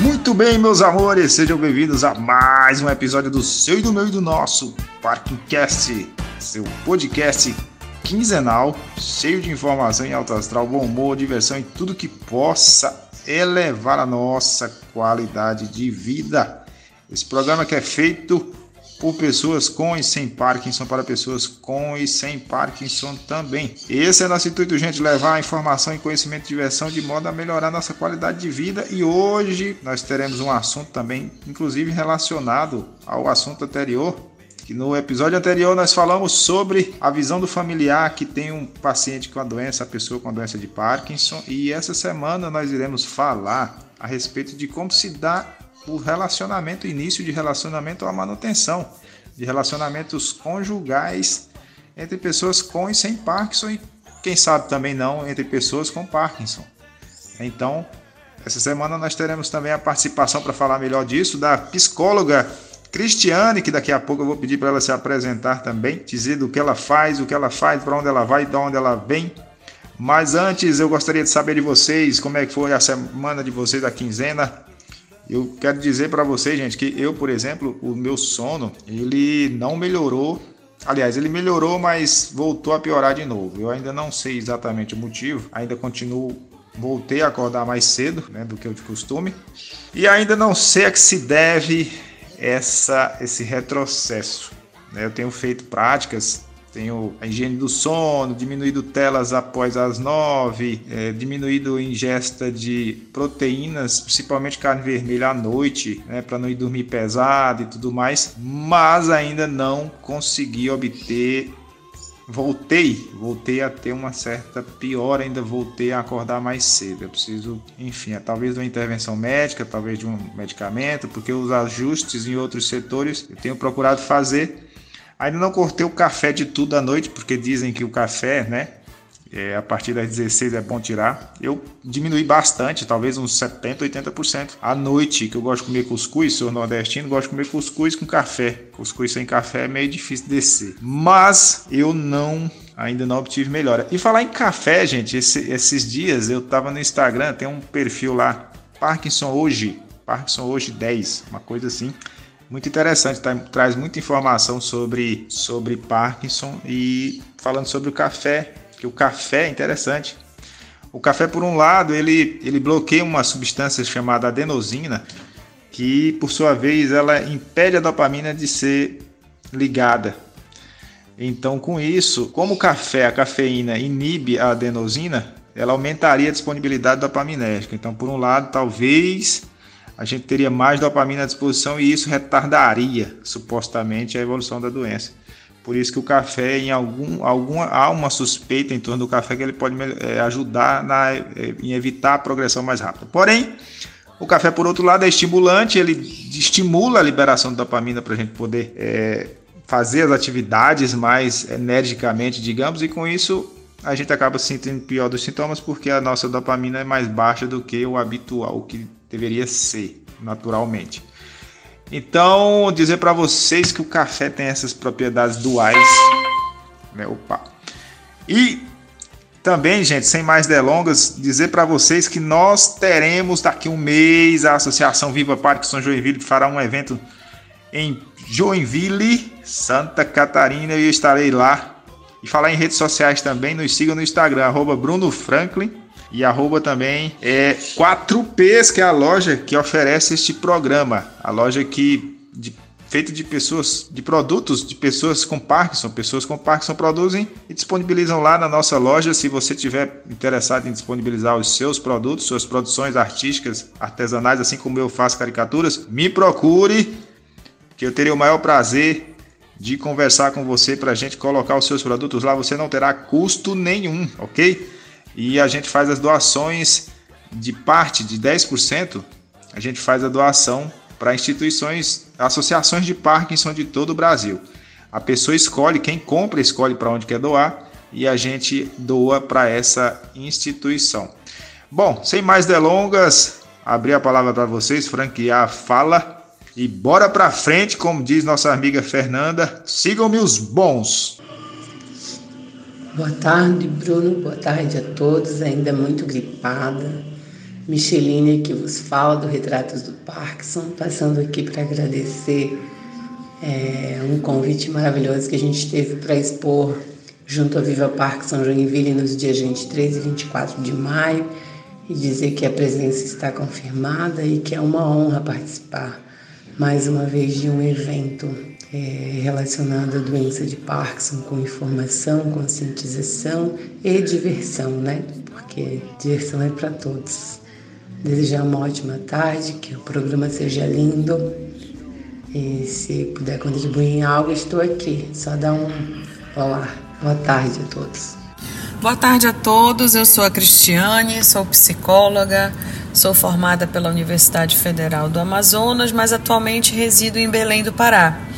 Muito bem, meus amores, sejam bem-vindos a mais um episódio do seu e do meu e do nosso Parkingcast, seu podcast quinzenal, cheio de informação em alto astral, bom humor, diversão e tudo que possa elevar a nossa qualidade de vida. Esse programa que é feito por pessoas com e sem Parkinson para pessoas com e sem Parkinson também. Esse é nosso intuito, gente, levar informação e conhecimento e diversão de modo a melhorar nossa qualidade de vida. E hoje nós teremos um assunto também, inclusive relacionado ao assunto anterior, que no episódio anterior nós falamos sobre a visão do familiar que tem um paciente com a doença, a pessoa com a doença de Parkinson, e essa semana nós iremos falar a respeito de como se dá o relacionamento, início de relacionamento ou a manutenção de relacionamentos conjugais entre pessoas com e sem Parkinson e quem sabe também não entre pessoas com Parkinson. Então, essa semana nós teremos também a participação para falar melhor disso da psicóloga Cristiane, que daqui a pouco eu vou pedir para ela se apresentar também, dizer do que ela faz, o que ela faz, para onde ela vai, de onde ela vem. Mas antes eu gostaria de saber de vocês como é que foi a semana de vocês, a quinzena, eu quero dizer para vocês, gente, que eu, por exemplo, o meu sono, ele não melhorou. Aliás, ele melhorou, mas voltou a piorar de novo. Eu ainda não sei exatamente o motivo, ainda continuo voltei a acordar mais cedo né, do que eu de costume e ainda não sei a que se deve essa, esse retrocesso. Né? Eu tenho feito práticas tenho a higiene do sono, diminuído telas após as nove, é, diminuído ingesta de proteínas, principalmente carne vermelha à noite, né, para não ir dormir pesado e tudo mais, mas ainda não consegui obter. Voltei, voltei a ter uma certa pior, ainda voltei a acordar mais cedo. Eu preciso, enfim, é, talvez de uma intervenção médica, talvez de um medicamento, porque os ajustes em outros setores eu tenho procurado fazer Ainda não cortei o café de tudo à noite, porque dizem que o café, né? É, a partir das 16 é bom tirar. Eu diminui bastante, talvez uns 70, 80%. À noite, que eu gosto de comer cuscuz, sou nordestino, gosto de comer cuscuz com café. Cuscuz sem café é meio difícil descer. Mas eu não ainda não obtive melhora. E falar em café, gente, esse, esses dias eu tava no Instagram, tem um perfil lá, Parkinson hoje, Parkinson hoje 10, uma coisa assim muito interessante, tá? traz muita informação sobre, sobre Parkinson e falando sobre o café, que o café é interessante. O café, por um lado, ele, ele bloqueia uma substância chamada adenosina, que por sua vez ela impede a dopamina de ser ligada. Então, com isso, como o café, a cafeína inibe a adenosina, ela aumentaria a disponibilidade dopaminérgica. Então, por um lado, talvez a gente teria mais dopamina à disposição e isso retardaria supostamente a evolução da doença. Por isso que o café, em algum, alguma, há uma suspeita em torno do café que ele pode é, ajudar na, é, em evitar a progressão mais rápida. Porém, o café, por outro lado, é estimulante, ele estimula a liberação de dopamina para a gente poder é, fazer as atividades mais energicamente, digamos, e com isso a gente acaba sentindo pior dos sintomas porque a nossa dopamina é mais baixa do que o habitual, o que deveria ser naturalmente. Então, dizer para vocês que o café tem essas propriedades duais, né? Opa. E também, gente, sem mais delongas, dizer para vocês que nós teremos daqui um mês a Associação Viva Parkinson Joinville que fará um evento em Joinville, Santa Catarina, e eu estarei lá. E falar em redes sociais também, nos sigam no Instagram, arroba Bruno Franklin e arroba também é 4Ps, que é a loja que oferece este programa. A loja que de, feita de pessoas, de produtos de pessoas com Parkinson. Pessoas com Parkinson produzem e disponibilizam lá na nossa loja. Se você tiver interessado em disponibilizar os seus produtos, suas produções artísticas, artesanais, assim como eu faço caricaturas, me procure, que eu teria o maior prazer de conversar com você para a gente colocar os seus produtos lá. Você não terá custo nenhum, ok? E a gente faz as doações de parte de 10%, a gente faz a doação para instituições, associações de Parkinson de todo o Brasil. A pessoa escolhe, quem compra escolhe para onde quer doar e a gente doa para essa instituição. Bom, sem mais delongas, abrir a palavra para vocês, franquear a fala e bora para frente, como diz nossa amiga Fernanda. Sigam-me os bons. Boa tarde, Bruno. Boa tarde a todos. Ainda muito gripada. Micheline que vos fala do Retratos do Parkinson, passando aqui para agradecer é, um convite maravilhoso que a gente teve para expor junto à Viva Parkinson Joinville nos dias 23 e 24 de maio e dizer que a presença está confirmada e que é uma honra participar mais uma vez de um evento é, relacionado à doença de Parkinson com informação, conscientização e diversão, né? Porque diversão é para todos. Desejar uma ótima tarde, que o programa seja lindo. E se puder contribuir em algo, estou aqui. Só dá um olá. Boa tarde a todos. Boa tarde a todos. Eu sou a Cristiane, sou psicóloga, sou formada pela Universidade Federal do Amazonas, mas atualmente resido em Belém do Pará.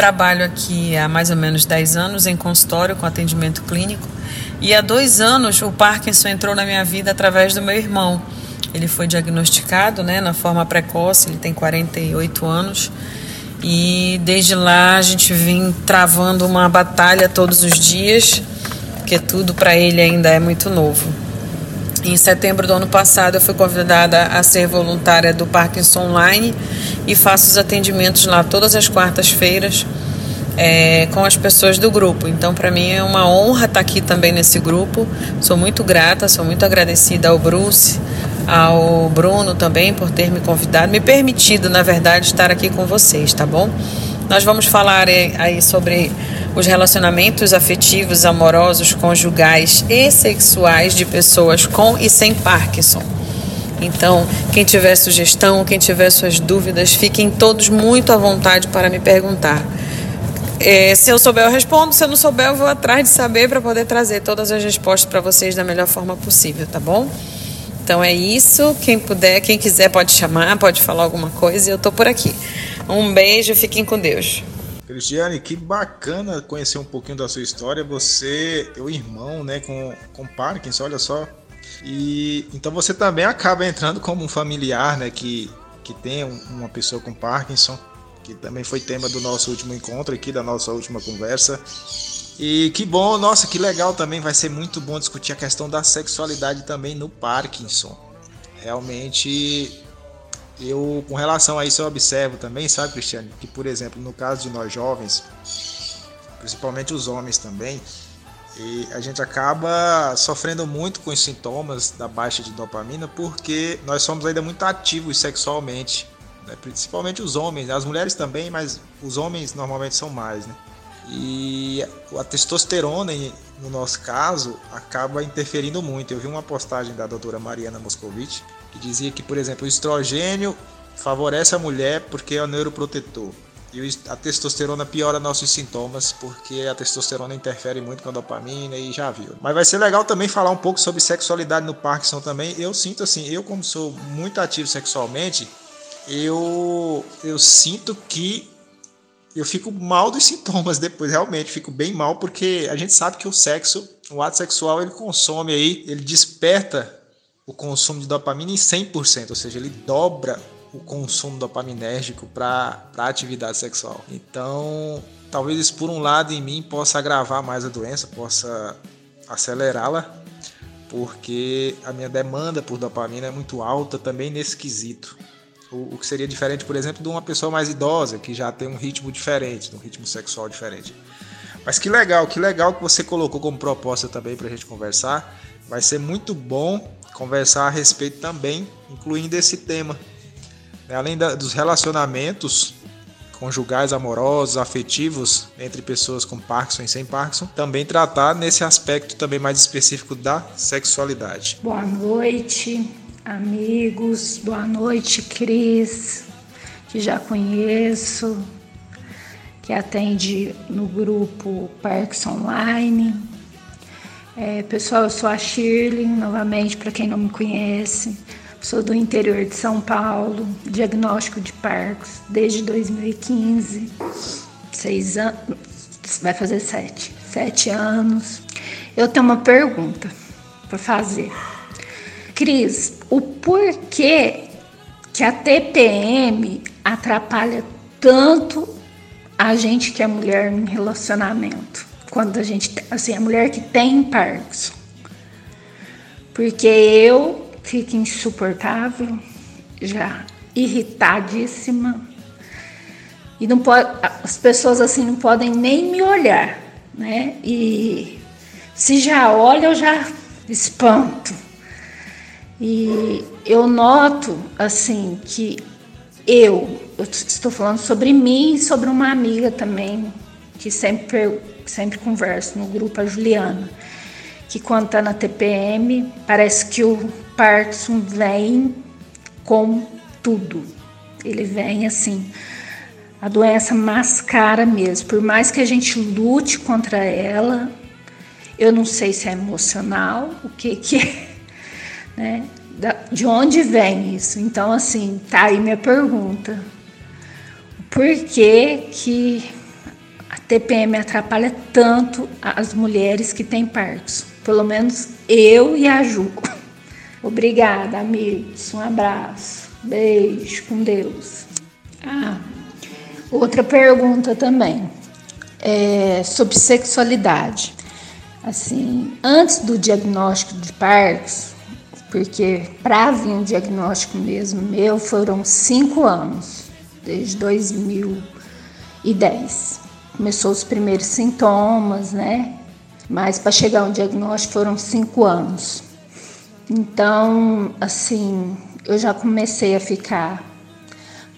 Trabalho aqui há mais ou menos 10 anos em consultório com atendimento clínico e há dois anos o Parkinson entrou na minha vida através do meu irmão. Ele foi diagnosticado né, na forma precoce, ele tem 48 anos. E desde lá a gente vem travando uma batalha todos os dias, porque tudo para ele ainda é muito novo. Em setembro do ano passado eu fui convidada a ser voluntária do Parkinson Online e faço os atendimentos lá todas as quartas-feiras é, com as pessoas do grupo. Então, para mim é uma honra estar aqui também nesse grupo. Sou muito grata, sou muito agradecida ao Bruce, ao Bruno também por ter me convidado, me permitido, na verdade, estar aqui com vocês, tá bom? Nós vamos falar aí sobre os relacionamentos afetivos, amorosos, conjugais e sexuais de pessoas com e sem Parkinson. Então, quem tiver sugestão, quem tiver suas dúvidas, fiquem todos muito à vontade para me perguntar. É, se eu souber, eu respondo. Se eu não souber, eu vou atrás de saber para poder trazer todas as respostas para vocês da melhor forma possível, tá bom? Então é isso. Quem puder, quem quiser pode chamar, pode falar alguma coisa eu tô por aqui. Um beijo, fiquem com Deus. Cristiane, que bacana conhecer um pouquinho da sua história. Você, teu irmão, né, com, com Parkinson, olha só. E então você também acaba entrando como um familiar, né, que, que tem uma pessoa com Parkinson que também foi tema do nosso último encontro aqui, da nossa última conversa. E que bom, nossa, que legal também, vai ser muito bom discutir a questão da sexualidade também no Parkinson. Realmente, eu, com relação a isso, eu observo também, sabe, Cristiane, que, por exemplo, no caso de nós jovens, principalmente os homens também, e a gente acaba sofrendo muito com os sintomas da baixa de dopamina porque nós somos ainda muito ativos sexualmente né? principalmente os homens, as mulheres também, mas os homens normalmente são mais, né? E a testosterona, no nosso caso, acaba interferindo muito. Eu vi uma postagem da doutora Mariana Moscovitch que dizia que, por exemplo, o estrogênio favorece a mulher porque é o neuroprotetor. E a testosterona piora nossos sintomas, porque a testosterona interfere muito com a dopamina e já viu. Mas vai ser legal também falar um pouco sobre sexualidade no Parkinson também. Eu sinto assim, eu como sou muito ativo sexualmente, eu, eu sinto que eu fico mal dos sintomas depois, realmente, fico bem mal, porque a gente sabe que o sexo, o ato sexual, ele consome aí, ele desperta o consumo de dopamina em 100%, ou seja, ele dobra o consumo dopaminérgico para a atividade sexual. Então, talvez isso por um lado em mim possa agravar mais a doença, possa acelerá-la, porque a minha demanda por dopamina é muito alta também nesse quesito. O, o, que seria diferente, por exemplo, de uma pessoa mais idosa, que já tem um ritmo diferente, um ritmo sexual diferente. Mas que legal, que legal que você colocou como proposta também para a gente conversar. Vai ser muito bom conversar a respeito também, incluindo esse tema. Né, além da, dos relacionamentos conjugais, amorosos, afetivos entre pessoas com Parkinson e sem Parkinson, também tratar nesse aspecto também mais específico da sexualidade. Boa noite, amigos, boa noite, Cris, que já conheço, que atende no grupo Parks Online. É, pessoal, eu sou a Shirley, novamente, para quem não me conhece, sou do interior de São Paulo, diagnóstico de Parks desde 2015, seis anos, vai fazer sete, sete anos. Eu tenho uma pergunta para fazer. Cris, o porquê que a TPM atrapalha tanto a gente que é mulher em relacionamento. Quando a gente, assim, a mulher que tem Parkinson. Porque eu fica insuportável, já irritadíssima. E não pode, as pessoas assim não podem nem me olhar, né? E se já olha, eu já espanto. E eu noto assim que eu, eu estou falando sobre mim e sobre uma amiga também, que sempre, sempre converso no grupo, a Juliana, que quando está na TPM, parece que o Parkinson vem com tudo. Ele vem assim, a doença mascara mesmo. Por mais que a gente lute contra ela, eu não sei se é emocional, o que que é, né? De onde vem isso? Então, assim, tá aí minha pergunta. Por que que a TPM atrapalha tanto as mulheres que têm Parkinson? Pelo menos eu e a Ju. Obrigada, amigos. Um abraço. Beijo, com Deus. Ah, outra pergunta também. É sobre sexualidade. Assim, antes do diagnóstico de Parkinson, porque para vir um diagnóstico mesmo meu foram cinco anos, desde 2010. Começou os primeiros sintomas, né? Mas para chegar um diagnóstico foram cinco anos. Então, assim, eu já comecei a ficar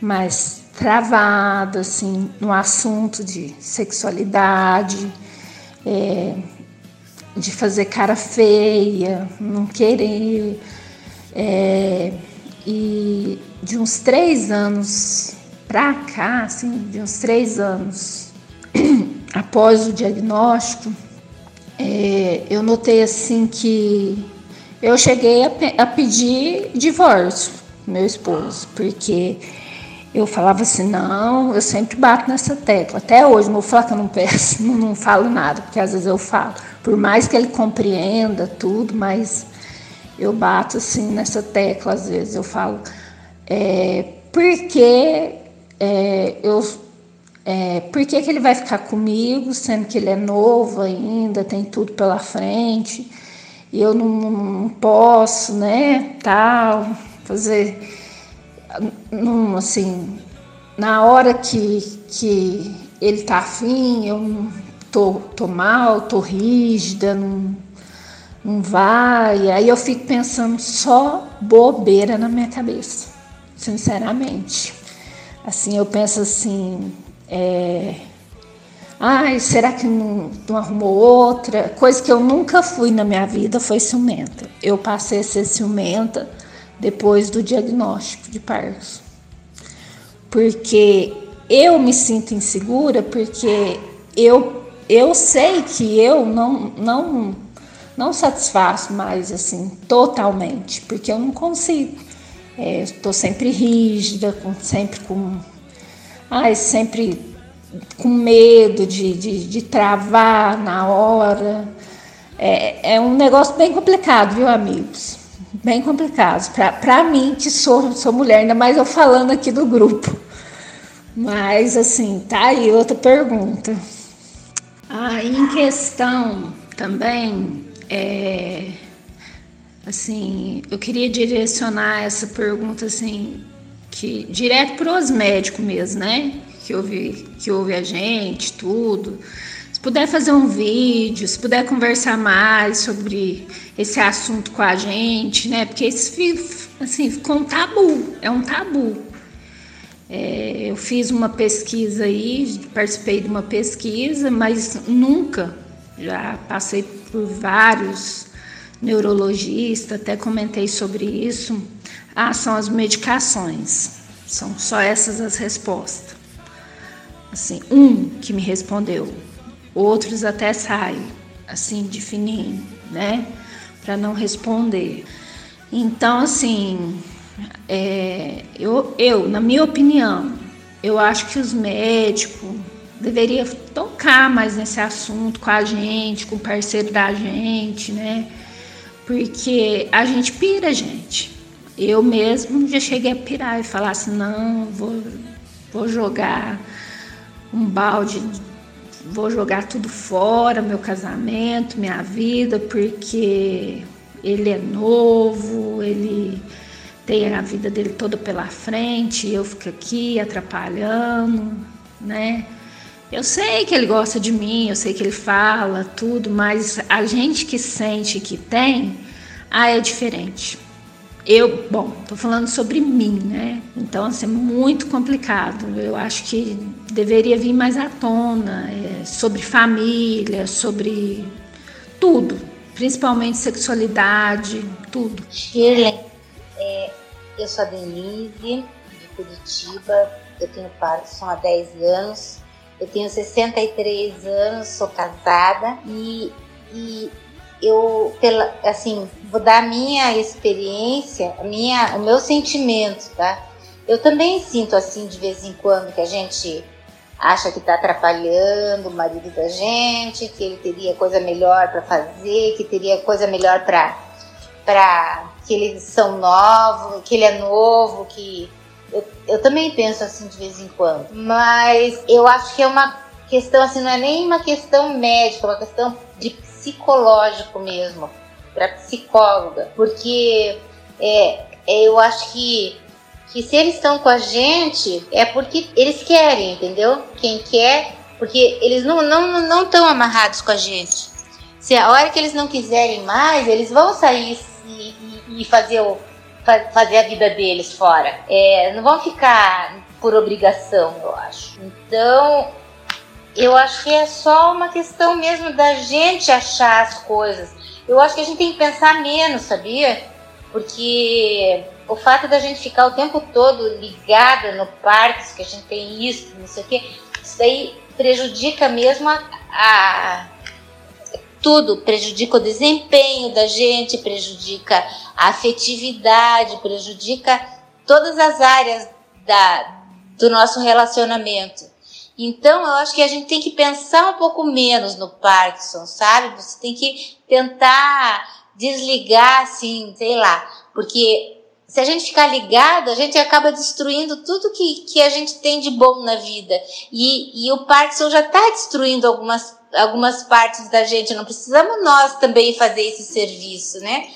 mais travada, assim, no assunto de sexualidade, é, de fazer cara feia, não querer. É, e de uns três anos pra cá, assim, de uns três anos após o diagnóstico, é, eu notei assim que eu cheguei a, a pedir divórcio meu esposo, porque eu falava assim, não, eu sempre bato nessa tecla. Até hoje, não vou falar que eu não peço, não, não falo nada, porque às vezes eu falo. Por mais que ele compreenda tudo, mas eu bato assim nessa tecla, às vezes eu falo, é, porque é, eu é, por que, que ele vai ficar comigo, sendo que ele é novo ainda, tem tudo pela frente, e eu não, não posso, né, tal, fazer, assim, na hora que, que ele tá afim, eu tô, tô mal, tô rígida, não, não vai, aí eu fico pensando só bobeira na minha cabeça, sinceramente. Assim, eu penso assim, é, Ai, será que não, não, arrumou outra? Coisa que eu nunca fui na minha vida foi ciumenta. Eu passei a ser ciumenta depois do diagnóstico de Parkinson. Porque eu me sinto insegura porque eu, eu sei que eu não, não, não satisfaço mais assim totalmente, porque eu não consigo. Estou é, sempre rígida, com, sempre com. Ai, sempre com medo de, de, de travar na hora. É, é, um negócio bem complicado, viu, amigos? Bem complicado. Para mim, que sou, sou mulher, ainda mais eu falando aqui do grupo. Mas, assim, tá aí outra pergunta. Ah, em questão também, é, assim, eu queria direcionar essa pergunta, assim, que direto para os médicos mesmo, né? que ouve, que ouve a gente, tudo. Se puder fazer um vídeo, se puder conversar mais sobre esse assunto com a gente, né? Porque esse assim, ficou um tabu, é um tabu. É, eu fiz uma pesquisa aí, participei de uma pesquisa, mas nunca, já passei por vários neurologistas, até comentei sobre isso. Ah, são as medicações. São só essas as respostas. Assim, um que me respondeu, outros até saem, assim, de fininho, né? Para não responder. Então, assim, é, eu, eu, na minha opinião, eu acho que os médicos deveriam tocar mais nesse assunto com a gente, com o parceiro da gente, né? Porque a gente pira, gente. Eu mesmo já cheguei a pirar e falar assim, não, vou, vou jogar um balde, vou jogar tudo fora, meu casamento, minha vida, porque ele é novo, ele tem a vida dele toda pela frente, eu fico aqui atrapalhando, né? Eu sei que ele gosta de mim, eu sei que ele fala tudo, mas a gente que sente que tem, ah, é diferente. Eu, bom, tô falando sobre mim, né? Então, assim, é muito complicado. Eu acho que deveria vir mais à tona é, sobre família, sobre tudo, principalmente sexualidade, tudo. Shirley, é, eu sou a Denise, de Curitiba, eu tenho Parkinson há 10 anos, eu tenho 63 anos, sou casada e, e eu, pela, assim, vou dar minha experiência, minha, o meu sentimento, tá? Eu também sinto assim de vez em quando que a gente acha que está atrapalhando o marido da gente, que ele teria coisa melhor para fazer, que teria coisa melhor para para que eles são novos, que ele é novo, que eu, eu também penso assim de vez em quando. Mas eu acho que é uma questão assim, não é nem uma questão médica, é uma questão de psicológico mesmo, para psicóloga, porque é, é, eu acho que que se eles estão com a gente é porque eles querem, entendeu? Quem quer, porque eles não não não estão amarrados com a gente. Se a hora que eles não quiserem mais, eles vão sair e, e, e fazer o fazer a vida deles fora. É, não vão ficar por obrigação, eu acho. Então, eu acho que é só uma questão mesmo da gente achar as coisas. Eu acho que a gente tem que pensar menos, sabia? Porque o fato da gente ficar o tempo todo ligada no parque, que a gente tem isso, não sei o quê, isso daí prejudica mesmo a, a tudo, prejudica o desempenho da gente, prejudica a afetividade, prejudica todas as áreas da, do nosso relacionamento. Então, eu acho que a gente tem que pensar um pouco menos no Parkinson, sabe? Você tem que tentar desligar, assim, sei lá, porque se a gente ficar ligado, a gente acaba destruindo tudo que, que a gente tem de bom na vida. E, e o Parkinson já está destruindo algumas, algumas partes da gente. Não precisamos nós também fazer esse serviço, né?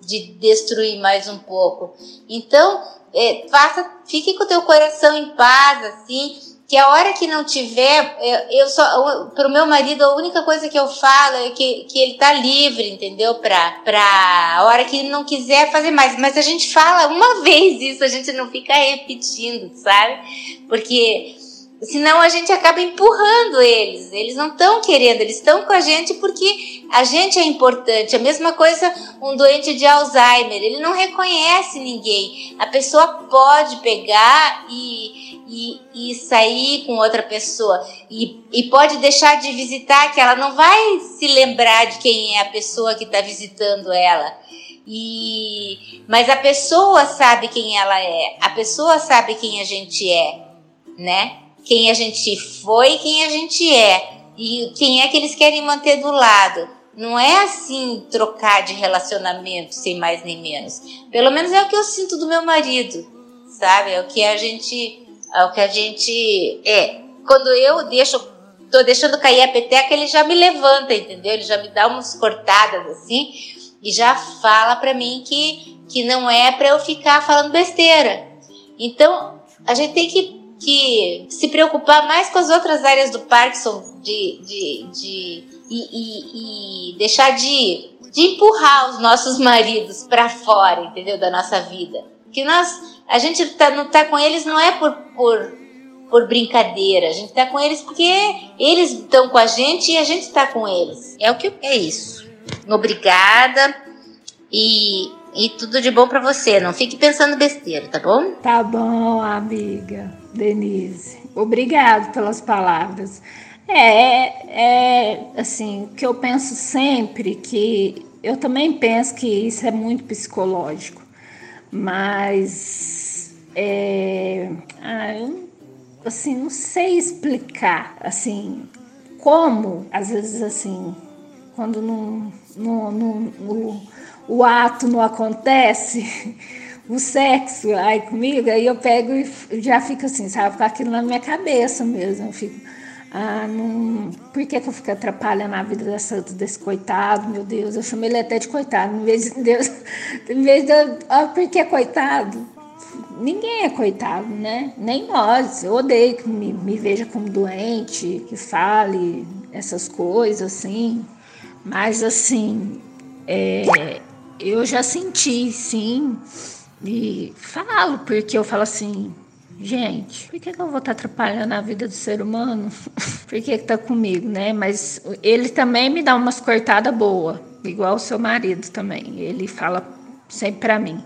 De destruir mais um pouco. Então, é, faça, fique com o teu coração em paz, assim que a hora que não tiver, eu, eu só para o meu marido a única coisa que eu falo é que, que ele tá livre, entendeu? Para para a hora que ele não quiser fazer mais. Mas a gente fala uma vez isso, a gente não fica repetindo, sabe? Porque senão a gente acaba empurrando eles. Eles não estão querendo, eles estão com a gente porque a gente é importante. A mesma coisa um doente de Alzheimer, ele não reconhece ninguém. A pessoa pode pegar e e, e sair com outra pessoa e, e pode deixar de visitar que ela não vai se lembrar de quem é a pessoa que está visitando ela. E mas a pessoa sabe quem ela é, a pessoa sabe quem a gente é, né? Quem a gente foi, quem a gente é e quem é que eles querem manter do lado. Não é assim trocar de relacionamento sem mais nem menos. Pelo menos é o que eu sinto do meu marido, sabe? É o que a gente é o que a gente. É. Quando eu deixo. tô deixando cair a peteca, ele já me levanta, entendeu? Ele já me dá umas cortadas assim e já fala para mim que, que não é para eu ficar falando besteira. Então, a gente tem que, que se preocupar mais com as outras áreas do Parkinson de, de, de, e, e, e deixar de, de empurrar os nossos maridos para fora, entendeu? Da nossa vida. Que nós a gente tá, não tá com eles não é por, por, por brincadeira, a gente tá com eles porque eles estão com a gente e a gente está com eles. É o que é isso. Obrigada e, e tudo de bom para você. Não fique pensando besteira, tá bom? Tá bom, amiga Denise. Obrigado pelas palavras. É, é assim, que eu penso sempre que eu também penso que isso é muito psicológico, mas é, assim, não sei explicar, assim, como, às vezes, assim, quando não, não, não, o ato não acontece, o sexo aí comigo, aí eu pego e já fico assim, sabe, com aquilo na minha cabeça mesmo, eu fico, Ah, não... Por que, que eu fico atrapalhando a vida dessa, desse coitado? Meu Deus, eu chamei ele até de coitado. Em vez de Deus, em vez de. Ah, por que coitado? Ninguém é coitado, né? Nem nós. Eu odeio que me, me veja como doente, que fale essas coisas assim. Mas assim, é, eu já senti, sim, e falo, porque eu falo assim, gente, por que, que eu vou estar atrapalhando a vida do ser humano? por que está comigo, né? Mas ele também me dá umas cortadas boas, igual o seu marido também. Ele fala sempre para mim.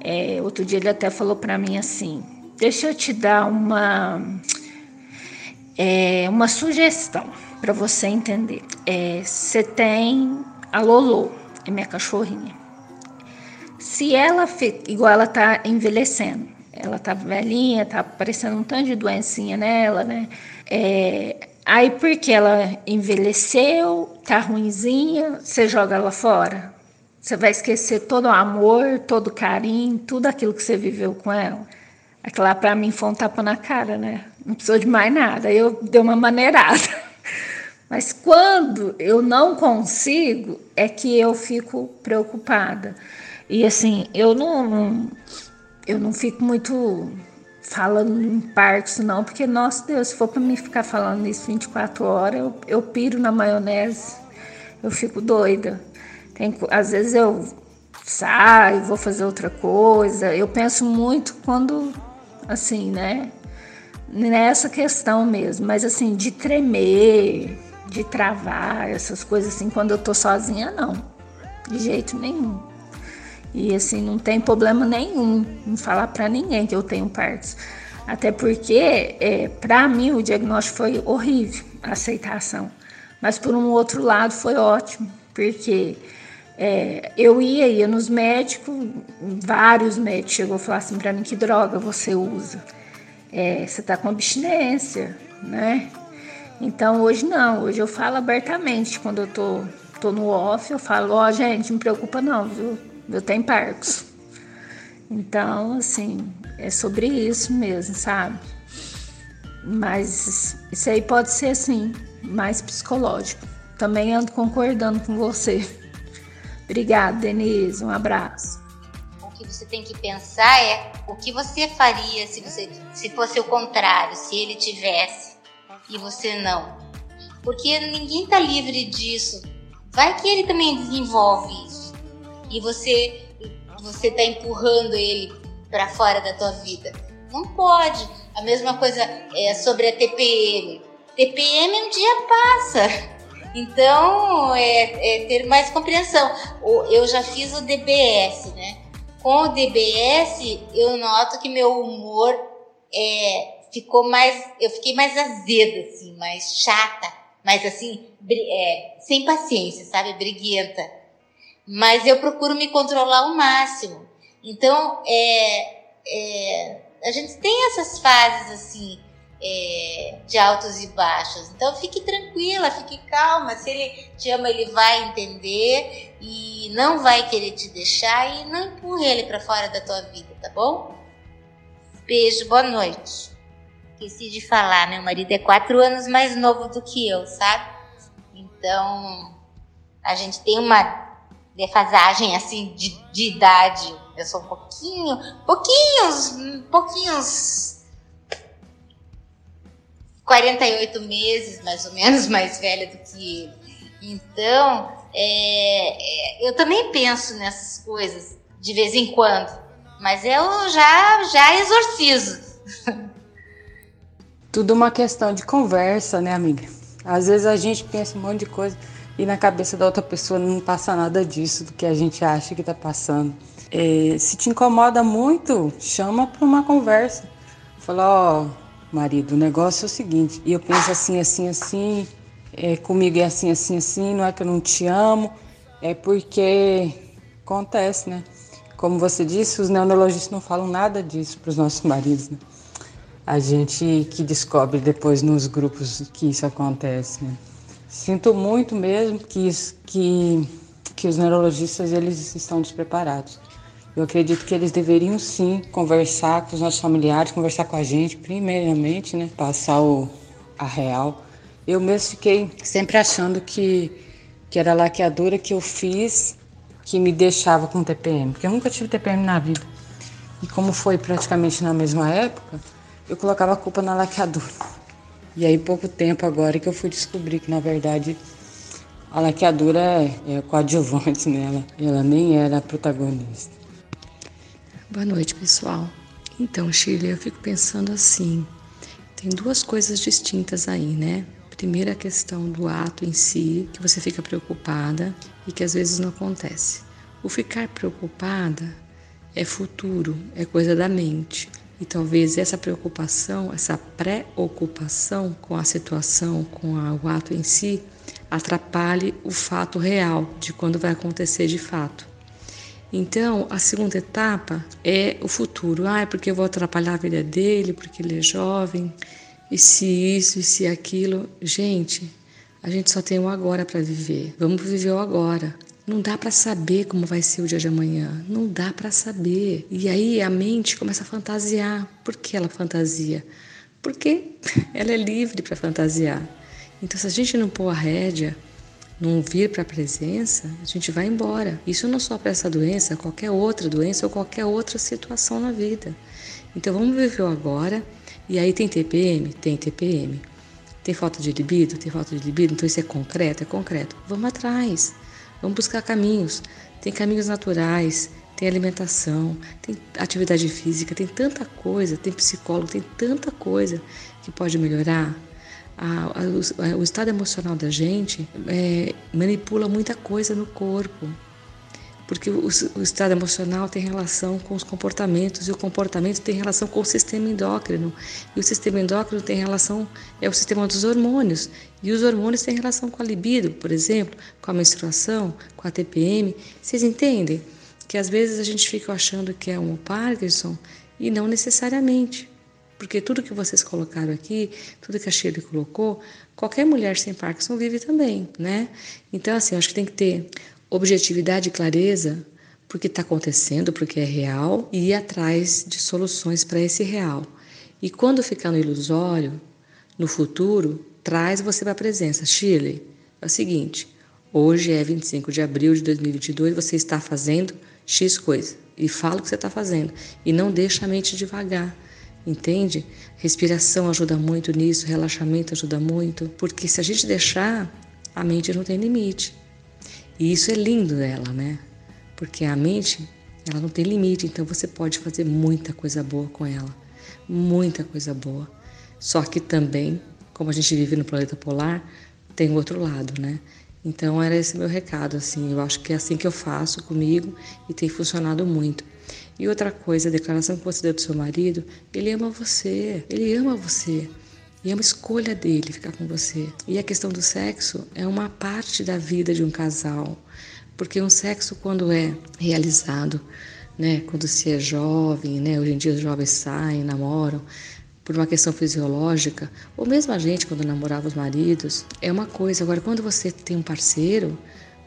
É, outro dia ele até falou para mim assim: deixa eu te dar uma, é, uma sugestão para você entender. É, você tem a Lolo, é minha cachorrinha. Se ela igual ela tá envelhecendo, ela tá velhinha, tá aparecendo um tanto de doencinha nela, né? É, aí porque ela envelheceu, tá ruinzinha, você joga ela fora. Você vai esquecer todo o amor, todo o carinho, tudo aquilo que você viveu com ela. Aquela para mim foi um tapa na cara, né? Não precisou de mais nada. Eu dei uma maneirada. Mas quando eu não consigo, é que eu fico preocupada. E assim, eu não, eu não fico muito falando em partos, não, porque, nossa Deus, se for para mim ficar falando isso 24 horas, eu, eu piro na maionese, eu fico doida. Tem, às vezes eu saio, vou fazer outra coisa. Eu penso muito quando, assim, né? Nessa questão mesmo, mas assim, de tremer, de travar, essas coisas assim, quando eu tô sozinha, não. De jeito nenhum. E assim, não tem problema nenhum em falar para ninguém que eu tenho partos. Até porque, é, para mim, o diagnóstico foi horrível, a aceitação. Mas, por um outro lado, foi ótimo, porque é, eu ia, ia nos médicos, vários médicos chegou e falaram assim para mim: que droga você usa? É, você está com abstinência, né? Então hoje não, hoje eu falo abertamente. Quando eu tô, tô no off, eu falo, ó, oh, gente, não preocupa não, viu? Eu tenho parcos. Então, assim, é sobre isso mesmo, sabe? Mas isso aí pode ser, assim, mais psicológico. Também ando concordando com você. Obrigada, Denise. Um abraço. O que você tem que pensar é o que você faria se, você, se fosse o contrário, se ele tivesse e você não. Porque ninguém está livre disso. Vai que ele também desenvolve isso. E você você está empurrando ele para fora da tua vida. Não pode. A mesma coisa é sobre a TPM. TPM um dia passa. Então, é, é, ter mais compreensão. Eu já fiz o DBS, né? Com o DBS, eu noto que meu humor é, ficou mais. Eu fiquei mais azeda, assim, mais chata, mais assim, é, sem paciência, sabe? Briguenta. Mas eu procuro me controlar ao máximo. Então, é, é, a gente tem essas fases assim. É, de altos e baixos. Então fique tranquila, fique calma. Se ele te ama, ele vai entender e não vai querer te deixar e não empurre ele para fora da tua vida, tá bom? Beijo, boa noite. Esqueci de falar, meu marido é quatro anos mais novo do que eu, sabe? Então, a gente tem uma defasagem assim de, de idade. Eu sou um pouquinho, pouquinhos, pouquinhos 48 meses, mais ou menos, mais velha do que ele. Então, é, é, eu também penso nessas coisas de vez em quando, mas eu já, já exorcizo. tudo uma questão de conversa, né, amiga? Às vezes a gente pensa um monte de coisa e na cabeça da outra pessoa não passa nada disso do que a gente acha que está passando. É, se te incomoda muito, chama para uma conversa. Fala, ó, oh, marido, o negócio é o seguinte, e eu penso assim, assim, assim, é, comigo é assim, assim, assim, não é que eu não te amo, é porque acontece, né? Como você disse, os neurologistas não falam nada disso para os nossos maridos, né? a gente que descobre depois nos grupos que isso acontece. Né? Sinto muito mesmo que, que, que os neurologistas eles estão despreparados. Eu acredito que eles deveriam sim conversar com os nossos familiares, conversar com a gente, primeiramente, né? Passar o, a real, Eu mesmo fiquei sempre achando que, que era a laqueadura que eu fiz que me deixava com TPM, porque eu nunca tive TPM na vida. E como foi praticamente na mesma época, eu colocava a culpa na laqueadura. E aí, pouco tempo agora que eu fui descobrir que, na verdade, a laqueadura é, é coadjuvante nela. Ela nem era a protagonista. Boa noite, pessoal. Então, Shirley, eu fico pensando assim: tem duas coisas distintas aí, né? Primeiro, a questão do ato em si, que você fica preocupada e que às vezes não acontece. O ficar preocupada é futuro, é coisa da mente. E talvez essa preocupação, essa preocupação com a situação, com o ato em si, atrapalhe o fato real de quando vai acontecer de fato. Então, a segunda etapa é o futuro. Ah, é porque eu vou atrapalhar a vida dele, porque ele é jovem, e se isso, e se aquilo. Gente, a gente só tem o agora para viver. Vamos viver o agora. Não dá para saber como vai ser o dia de amanhã. Não dá para saber. E aí a mente começa a fantasiar. Por que ela fantasia? Porque ela é livre para fantasiar. Então, se a gente não pôr a rédea, não vir para a presença, a gente vai embora. Isso não só para essa doença, qualquer outra doença ou qualquer outra situação na vida. Então, vamos viver o agora. E aí tem TPM? Tem TPM. Tem falta de libido? Tem falta de libido? Então isso é concreto? É concreto. Vamos atrás. Vamos buscar caminhos. Tem caminhos naturais, tem alimentação, tem atividade física, tem tanta coisa, tem psicólogo, tem tanta coisa que pode melhorar a, a, o, o, estado emocional da gente é, manipula muita coisa no corpo. Porque o, o, estado emocional tem relação com os comportamentos, e o comportamento tem relação com o sistema endócrino. E o sistema endócrino tem relação, é o sistema dos hormônios. E os hormônios têm relação com a libido, por exemplo, com a menstruação, com a TPM. Vocês entendem? Que às vezes a gente fica achando que é um Parkinson e não necessariamente. Porque tudo que vocês colocaram aqui, tudo que a Shirley colocou, qualquer mulher sem Parkinson vive também, né? Então, assim, acho que tem que ter objetividade e clareza porque está acontecendo, porque é real, e ir atrás de soluções para esse real. E quando ficar no ilusório, no futuro, traz você para a presença. Shirley, é o seguinte, hoje é 25 de abril de 2022, você está fazendo X coisa. E fala o que você está fazendo. E não deixa a mente devagar entende? Respiração ajuda muito nisso, relaxamento ajuda muito, porque se a gente deixar, a mente não tem limite. E isso é lindo dela, né? Porque a mente, ela não tem limite, então você pode fazer muita coisa boa com ela, muita coisa boa. Só que também, como a gente vive no planeta polar, tem o outro lado, né? Então era esse meu recado, assim. Eu acho que é assim que eu faço comigo e tem funcionado muito. E outra coisa, a declaração que você deu do seu marido, ele ama você, ele ama você. E é uma escolha dele ficar com você. E a questão do sexo é uma parte da vida de um casal. Porque um sexo, quando é realizado, né, quando se é jovem, né, hoje em dia os jovens saem, namoram, por uma questão fisiológica, ou mesmo a gente quando namorava os maridos, é uma coisa. Agora, quando você tem um parceiro,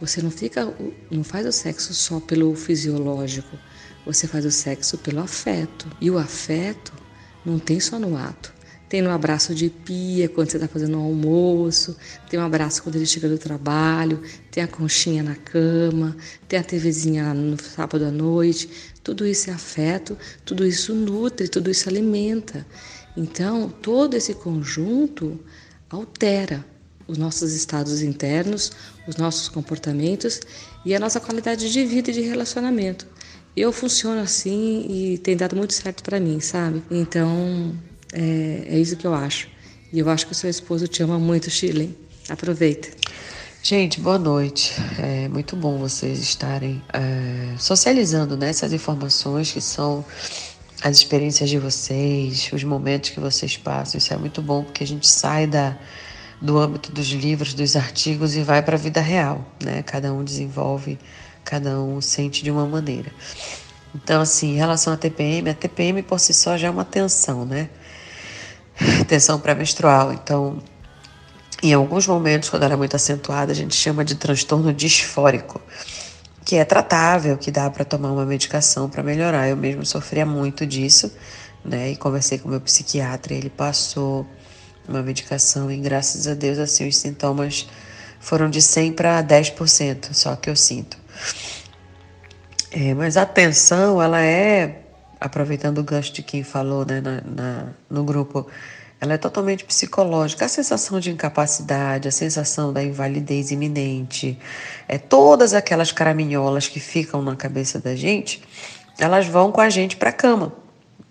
você não fica, não faz o sexo só pelo fisiológico. Você faz o sexo pelo afeto. E o afeto não tem só no ato. Tem no abraço de pia, quando você está fazendo o almoço, tem um abraço quando ele chega do trabalho, tem a conchinha na cama, tem a TVzinha no sábado à noite. Tudo isso é afeto, tudo isso nutre, tudo isso alimenta. Então, todo esse conjunto altera os nossos estados internos, os nossos comportamentos e a nossa qualidade de vida e de relacionamento. Eu funciono assim e tem dado muito certo para mim, sabe? Então, é, é, isso que eu acho. E eu acho que o seu esposo te ama muito, Chile. Aproveita. Gente, boa noite. É muito bom vocês estarem é, socializando né, essas informações que são as experiências de vocês, os momentos que vocês passam. Isso é muito bom porque a gente sai da, do âmbito dos livros, dos artigos e vai para a vida real. Né? Cada um desenvolve cada um sente de uma maneira. Então, assim, em relação à TPM, a TPM por si só já é uma tensão, né? Tensão pré-menstrual. Então, em alguns momentos, quando ela é muito acentuada, a gente chama de transtorno disfórico, que é tratável, que dá para tomar uma medicação para melhorar. Eu mesmo sofria muito disso, né? E conversei com meu psiquiatra, ele passou uma medicação e graças a Deus assim os sintomas foram de 100 para 10%, só que eu sinto. É, mas a tensão, ela é, aproveitando o gancho de quem falou né, na, na, no grupo, ela é totalmente psicológica. A sensação de incapacidade, a sensação da invalidez iminente, é todas aquelas caraminholas que ficam na cabeça da gente, elas vão com a gente para a cama,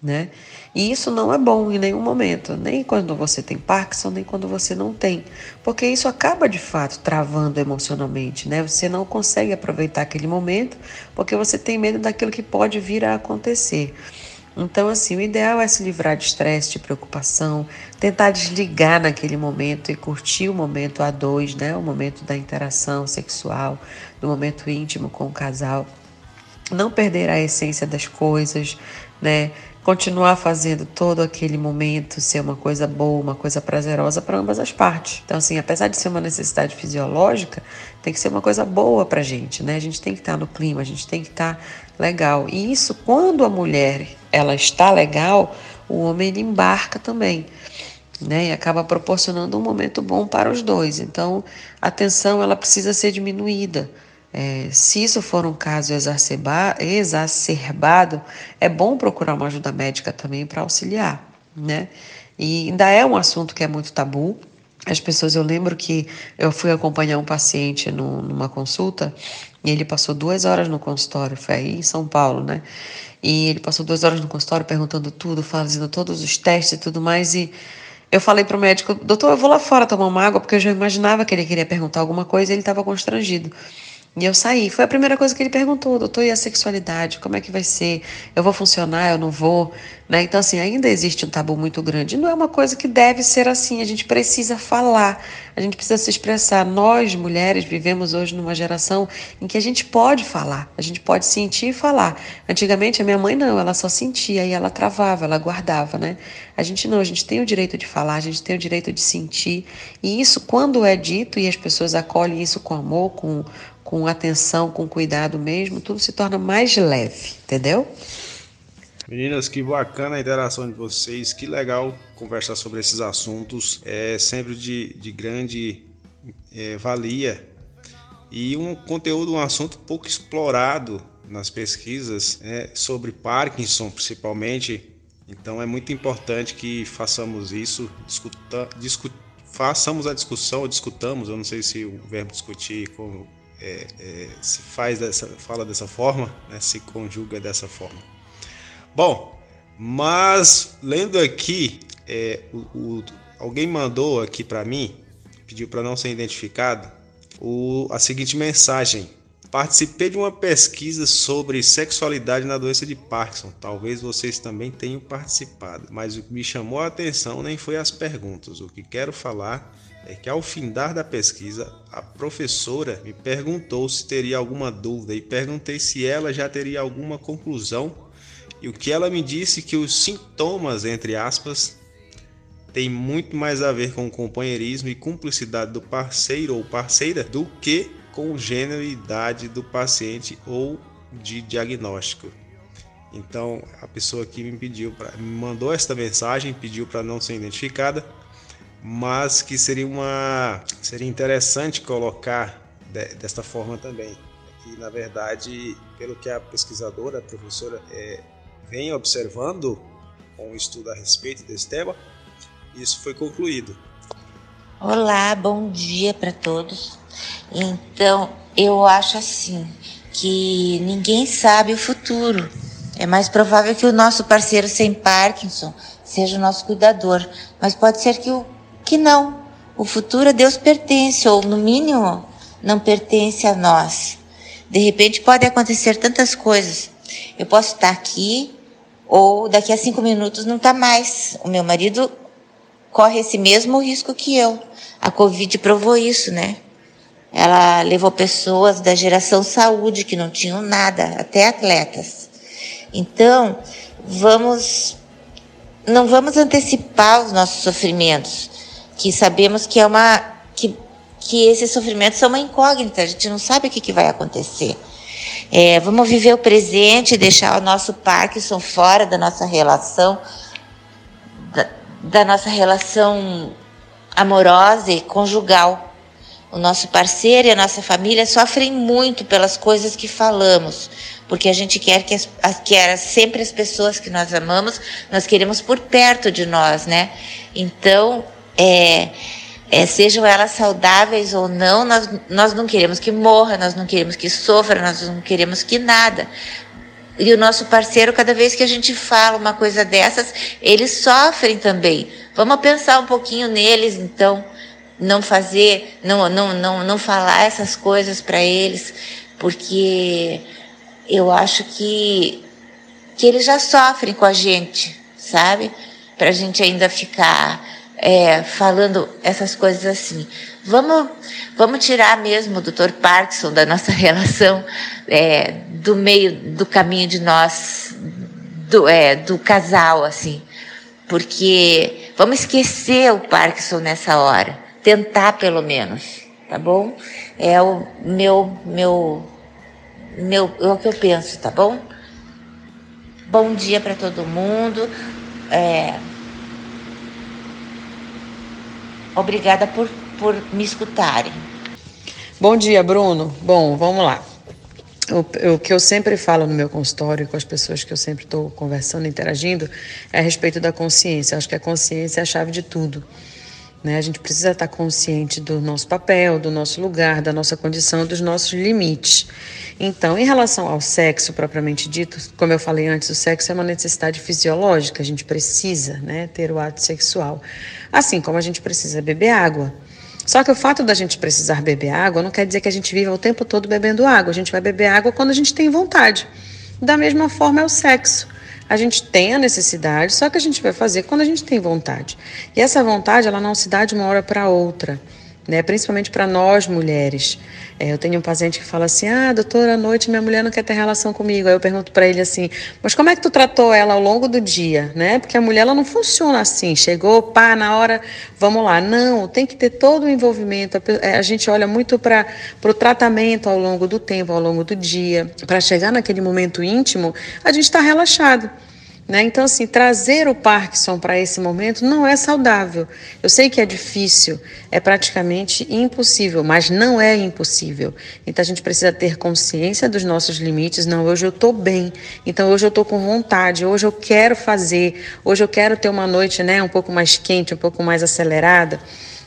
né? E isso não é bom em nenhum momento, nem quando você tem Parkinson, nem quando você não tem, porque isso acaba de fato travando emocionalmente, né? Você não consegue aproveitar aquele momento porque você tem medo daquilo que pode vir a acontecer. Então, assim, o ideal é se livrar de estresse, de preocupação, tentar desligar naquele momento e curtir o momento a dois, né? O momento da interação sexual, do momento íntimo com o casal. Não perder a essência das coisas, né? Continuar fazendo todo aquele momento ser uma coisa boa, uma coisa prazerosa para ambas as partes. Então, assim, apesar de ser uma necessidade fisiológica, tem que ser uma coisa boa para a gente, né? A gente tem que estar no clima, a gente tem que estar legal. E isso, quando a mulher ela está legal, o homem ele embarca também. Né, e acaba proporcionando um momento bom para os dois. Então, a tensão ela precisa ser diminuída. É, se isso for um caso exacerbado, é bom procurar uma ajuda médica também para auxiliar, né? E ainda é um assunto que é muito tabu. As pessoas, eu lembro que eu fui acompanhar um paciente no, numa consulta e ele passou duas horas no consultório, foi aí em São Paulo, né? E ele passou duas horas no consultório perguntando tudo, fazendo todos os testes e tudo mais. E eu falei para o médico, doutor, eu vou lá fora tomar uma água, porque eu já imaginava que ele queria perguntar alguma coisa e ele estava constrangido. E eu saí. Foi a primeira coisa que ele perguntou, doutor, e a sexualidade? Como é que vai ser? Eu vou funcionar? Eu não vou? Né? Então, assim, ainda existe um tabu muito grande. Não é uma coisa que deve ser assim. A gente precisa falar, a gente precisa se expressar. Nós, mulheres, vivemos hoje numa geração em que a gente pode falar, a gente pode sentir e falar. Antigamente, a minha mãe não, ela só sentia e ela travava, ela guardava, né? A gente não, a gente tem o direito de falar, a gente tem o direito de sentir. E isso, quando é dito e as pessoas acolhem isso com amor, com, com atenção, com cuidado mesmo, tudo se torna mais leve, entendeu? Meninas, que bacana a interação de vocês, que legal conversar sobre esses assuntos, é sempre de, de grande é, valia e um conteúdo, um assunto pouco explorado nas pesquisas é, sobre Parkinson, principalmente. Então é muito importante que façamos isso, discuta, discu, façamos a discussão, discutamos, eu não sei se o verbo discutir como, é, é, se faz dessa, fala dessa forma, né, se conjuga dessa forma. Bom, mas lendo aqui, é, o, o, alguém mandou aqui para mim, pediu para não ser identificado, o, a seguinte mensagem. Participei de uma pesquisa sobre sexualidade na doença de Parkinson. Talvez vocês também tenham participado, mas o que me chamou a atenção nem foi as perguntas. O que quero falar é que ao findar da pesquisa, a professora me perguntou se teria alguma dúvida e perguntei se ela já teria alguma conclusão e o que ela me disse que os sintomas, entre aspas, tem muito mais a ver com companheirismo e cumplicidade do parceiro ou parceira do que com o gênero e idade do paciente ou de diagnóstico. Então, a pessoa que me pediu para me mandou esta mensagem, pediu para não ser identificada, mas que seria uma seria interessante colocar de, desta forma também. Que na verdade, pelo que a pesquisadora, a professora é, vem observando um estudo a respeito desse tema, isso foi concluído. Olá, bom dia para todos. Então, eu acho assim que ninguém sabe o futuro. É mais provável que o nosso parceiro sem Parkinson seja o nosso cuidador, mas pode ser que o que não. O futuro a Deus pertence ou no mínimo não pertence a nós. De repente pode acontecer tantas coisas. Eu posso estar aqui ou daqui a cinco minutos não está mais. O meu marido corre esse mesmo risco que eu. A Covid provou isso, né? Ela levou pessoas da geração saúde que não tinham nada, até atletas. Então, vamos não vamos antecipar os nossos sofrimentos, que sabemos que é uma que, que esses sofrimentos são uma incógnita, a gente não sabe o que, que vai acontecer. É, vamos viver o presente, deixar o nosso Parkinson fora da nossa relação, da, da nossa relação amorosa e conjugal. O nosso parceiro e a nossa família sofrem muito pelas coisas que falamos, porque a gente quer que, as, quer sempre as pessoas que nós amamos, nós queremos por perto de nós, né? Então, é, é, sejam elas saudáveis ou não, nós, nós não queremos que morra, nós não queremos que sofra, nós não queremos que nada. E o nosso parceiro, cada vez que a gente fala uma coisa dessas, eles sofrem também. Vamos pensar um pouquinho neles, então, não fazer, não, não, não, não falar essas coisas para eles, porque eu acho que, que eles já sofrem com a gente, sabe? Para a gente ainda ficar é, falando essas coisas assim. Vamos, vamos tirar mesmo o Dr. Parkinson da nossa relação, é, do meio do caminho de nós, do, é, do casal, assim. Porque vamos esquecer o Parkinson nessa hora. Tentar pelo menos, tá bom? É o meu, meu, meu, é o que eu penso, tá bom? Bom dia para todo mundo. É, Obrigada por, por me escutarem. Bom dia, Bruno. Bom, vamos lá. O, o, que eu sempre falo no meu consultório com as pessoas que eu sempre estou conversando, interagindo, é a respeito da consciência. Acho que a consciência é a chave de tudo. Né? A gente precisa estar consciente do nosso papel, do nosso lugar, da nossa condição, dos nossos limites. Então, em relação ao sexo propriamente dito, como eu falei antes, o sexo é uma necessidade fisiológica, a gente precisa né, ter o ato sexual. Assim como a gente precisa beber água. Só que o fato da gente precisar beber água não quer dizer que a gente viva o tempo todo bebendo água. A gente vai beber água quando a gente tem vontade. Da mesma forma é o sexo. A gente tem a necessidade, só que a gente vai fazer quando a gente tem vontade. E essa vontade, ela não se dá de uma hora para outra né? principalmente para nós mulheres. É, eu tenho um paciente que fala assim: Ah, doutora, à noite minha mulher não quer ter relação comigo. Aí eu pergunto para ele assim: Mas como é que tu tratou ela ao longo do dia? Né? Porque a mulher ela não funciona assim. Chegou, pá, na hora, vamos lá. Não, tem que ter todo o envolvimento. A, é, a gente olha muito para o tratamento ao longo do tempo, ao longo do dia. Para chegar naquele momento íntimo, a gente está relaxado. Né? Então, assim, trazer o Parkinson para esse momento não é saudável. Eu sei que é difícil, é praticamente impossível, mas não é impossível. Então, a gente precisa ter consciência dos nossos limites. Não, hoje eu estou bem, então hoje eu estou com vontade, hoje eu quero fazer, hoje eu quero ter uma noite né, um pouco mais quente, um pouco mais acelerada.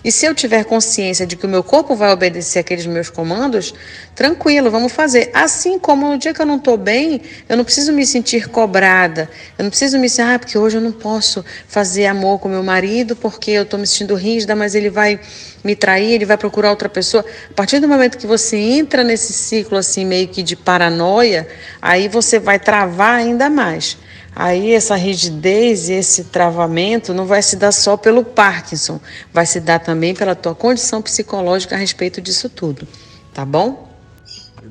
E se eu tiver consciência de que o meu corpo vai obedecer aqueles meus comandos, tranquilo, vamos fazer. Assim como no dia que eu não estou bem, eu não preciso me sentir cobrada. Eu não preciso me sentir, ah, porque hoje eu não posso fazer amor com meu marido porque eu estou me sentindo rígida, mas ele vai me trair, ele vai procurar outra pessoa. A partir do momento que você entra nesse ciclo assim meio que de paranoia, aí você vai travar ainda mais. Aí essa rigidez e esse travamento não vai se dar só pelo Parkinson, vai se dar também pela tua condição psicológica a respeito disso tudo, tá bom?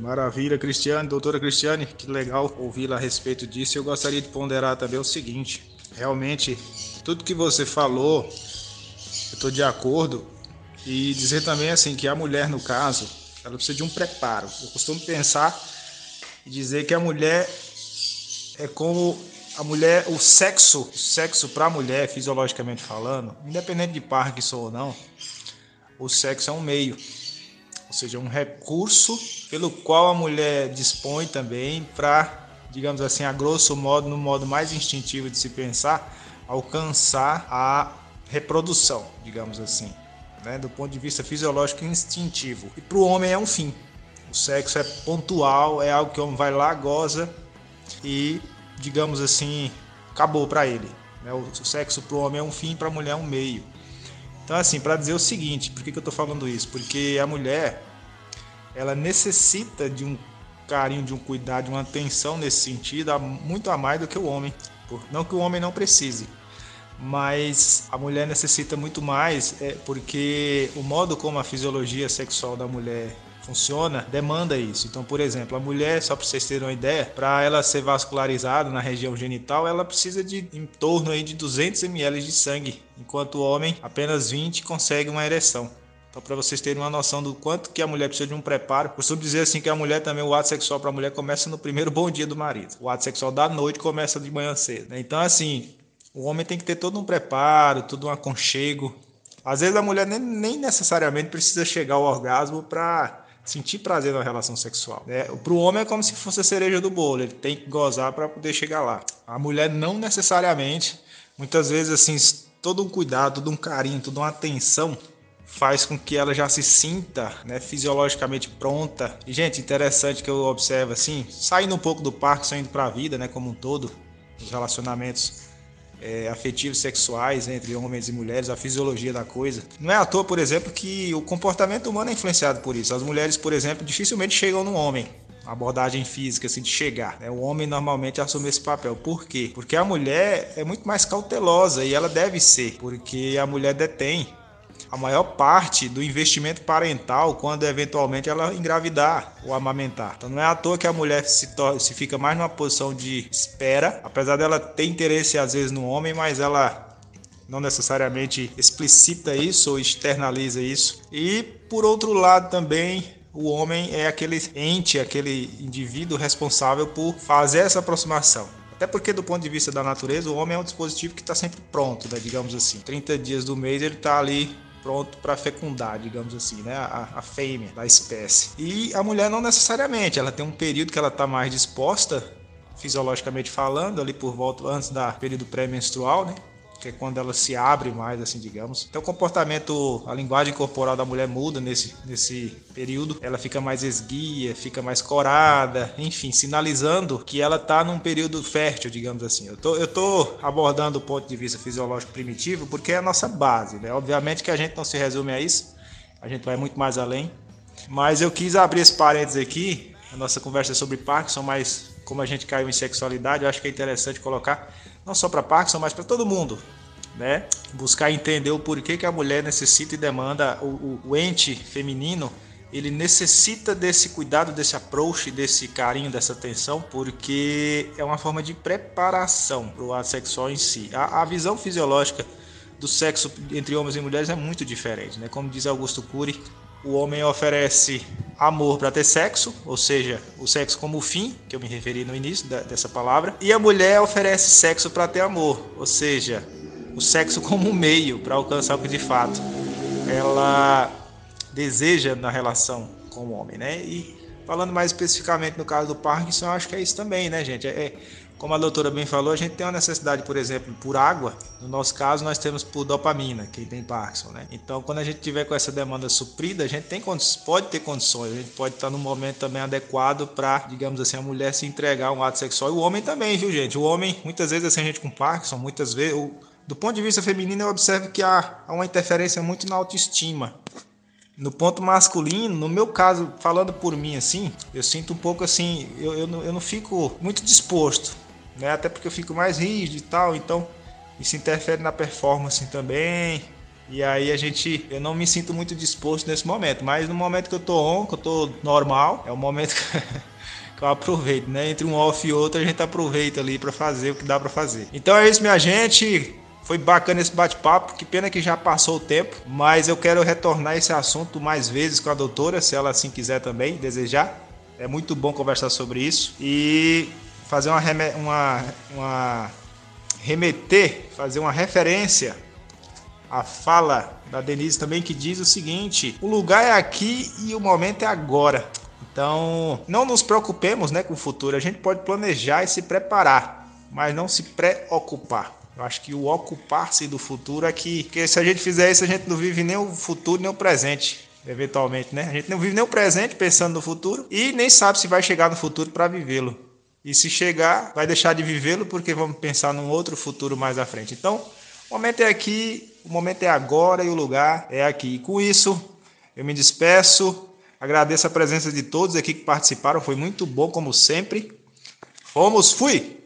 Maravilha, Cristiane, doutora Cristiane, que legal ouvi-la a respeito disso. Eu gostaria de ponderar também o seguinte: realmente, tudo que você falou, eu estou de acordo, e dizer também assim que a mulher, no caso, ela precisa de um preparo. Eu costumo pensar e dizer que a mulher é como a mulher, o sexo, sexo para a mulher, fisiologicamente falando, independente de Parkinson ou não, o sexo é um meio, ou seja, um recurso pelo qual a mulher dispõe também para, digamos assim, a grosso modo, no modo mais instintivo de se pensar, alcançar a reprodução, digamos assim, né? do ponto de vista fisiológico instintivo. E para o homem é um fim. O sexo é pontual, é algo que o homem vai lá, goza e digamos assim, acabou para ele. Né? O sexo para o homem é um fim, para a mulher é um meio. Então, assim, para dizer o seguinte, por que, que eu estou falando isso? Porque a mulher, ela necessita de um carinho, de um cuidado, de uma atenção nesse sentido, muito a mais do que o homem. Não que o homem não precise, mas a mulher necessita muito mais, é, porque o modo como a fisiologia sexual da mulher funciona demanda isso. Então, por exemplo, a mulher, só para vocês terem uma ideia, para ela ser vascularizada na região genital, ela precisa de em torno aí de 200 ml de sangue, enquanto o homem apenas 20 consegue uma ereção. Então, para vocês terem uma noção do quanto que a mulher precisa de um preparo, costumo dizer assim que a mulher também, o ato sexual para a mulher começa no primeiro bom dia do marido. O ato sexual da noite começa de manhã cedo. Né? Então, assim, o homem tem que ter todo um preparo, todo um aconchego, Às vezes a mulher nem, nem necessariamente precisa chegar ao orgasmo para sentir prazer na relação sexual. Né? Para o homem é como se fosse a cereja do bolo, ele tem que gozar para poder chegar lá. A mulher não necessariamente, muitas vezes assim, todo um cuidado, todo um carinho, toda uma atenção faz com que ela já se sinta né, fisiologicamente pronta. E, gente, interessante que eu observo assim, saindo um pouco do parque, saindo para a vida, né, como um todo, os relacionamentos é, afetivos sexuais entre homens e mulheres, a fisiologia da coisa. Não é à toa, por exemplo, que o comportamento humano é influenciado por isso. As mulheres, por exemplo, dificilmente chegam no homem. Abordagem física, assim, de chegar. Né? O homem normalmente assume esse papel. Por quê? Porque a mulher é muito mais cautelosa e ela deve ser, porque a mulher detém a maior parte do investimento parental quando eventualmente ela engravidar ou amamentar. Então não é à toa que a mulher se, se fica mais numa posição de espera, apesar dela ter interesse às vezes no homem, mas ela não necessariamente explicita isso ou externaliza isso. E por outro lado também o homem é aquele ente, aquele indivíduo responsável por fazer essa aproximação. Até porque, do ponto de vista da natureza, o homem é um dispositivo que está sempre pronto, né? digamos assim. 30 dias do mês ele está ali pronto para fecundar, digamos assim, né? A, a fêmea da espécie. E a mulher não necessariamente, ela tem um período que ela está mais disposta, fisiologicamente falando, ali por volta antes da período pré-menstrual, né? Que é quando ela se abre mais, assim, digamos. Então, o comportamento, a linguagem corporal da mulher muda nesse, nesse período. Ela fica mais esguia, fica mais corada, enfim, sinalizando que ela está num período fértil, digamos assim. Eu tô, eu tô abordando o ponto de vista fisiológico primitivo porque é a nossa base, né? Obviamente que a gente não se resume a isso, a gente vai muito mais além. Mas eu quis abrir esse parênteses aqui, a nossa conversa sobre Parkinson, mas como a gente caiu em sexualidade, eu acho que é interessante colocar não só para Parkinson, mas para todo mundo. Né? Buscar entender o porquê que a mulher necessita e demanda o, o, o ente feminino ele necessita desse cuidado, desse approach, desse carinho, dessa atenção, porque é uma forma de preparação para o ato sexual em si. A, a, visão fisiológica do sexo entre homens e mulheres é muito diferente, né? Como diz Augusto Cury, o homem oferece amor para ter sexo, ou seja, o sexo como fim, que eu me referi no início da, dessa palavra, e a mulher oferece sexo para ter amor, ou seja, o sexo como meio para alcançar o que de fato ela deseja na relação com o homem, né? E falando mais especificamente no caso do Parkinson, eu acho que é isso também, né, gente? É, é como a doutora bem falou, a gente tem uma necessidade, por exemplo, por água. No nosso caso, nós temos por dopamina, quem tem Parkinson, né? Então, quando a gente tiver com essa demanda suprida, a gente tem pode ter condições, a gente pode estar num momento também adequado para, digamos assim, a mulher se entregar a um ato sexual. E o homem também, viu, gente? O homem, muitas vezes, assim, a gente com Parkinson, muitas vezes, do ponto de vista feminino, eu observo que há, há uma interferência muito na autoestima. No ponto masculino, no meu caso, falando por mim assim, eu sinto um pouco assim, eu, eu, não, eu não fico muito disposto né? Até porque eu fico mais rígido e tal, então isso interfere na performance também. E aí a gente, eu não me sinto muito disposto nesse momento, mas no momento que eu tô on, que eu tô normal, é o momento que, eu aproveito, né? Entre um off e outro a gente aproveita ali para fazer o que dá para fazer. Então é isso, minha gente. Foi bacana esse bate-papo, que pena que já passou o tempo, mas eu quero retornar esse assunto mais vezes com a doutora, se ela assim quiser também, desejar. É muito bom conversar sobre isso. E fazer uma, uma, uma remeter, fazer uma referência à fala da Denise também que diz o seguinte: o lugar é aqui e o momento é agora. Então, não nos preocupemos né, com o futuro. A gente pode planejar e se preparar, mas não se preocupar. Eu acho que o ocupar-se do futuro é que, porque se a gente fizer isso, a gente não vive nem o futuro nem o presente, eventualmente, né? A gente não vive nem o presente pensando no futuro e nem sabe se vai chegar no futuro para vivê-lo. E se chegar, vai deixar de vivê-lo porque vamos pensar num outro futuro mais à frente. Então, o momento é aqui, o momento é agora e o lugar é aqui. E com isso, eu me despeço. Agradeço a presença de todos aqui que participaram, foi muito bom como sempre. Fomos, fui!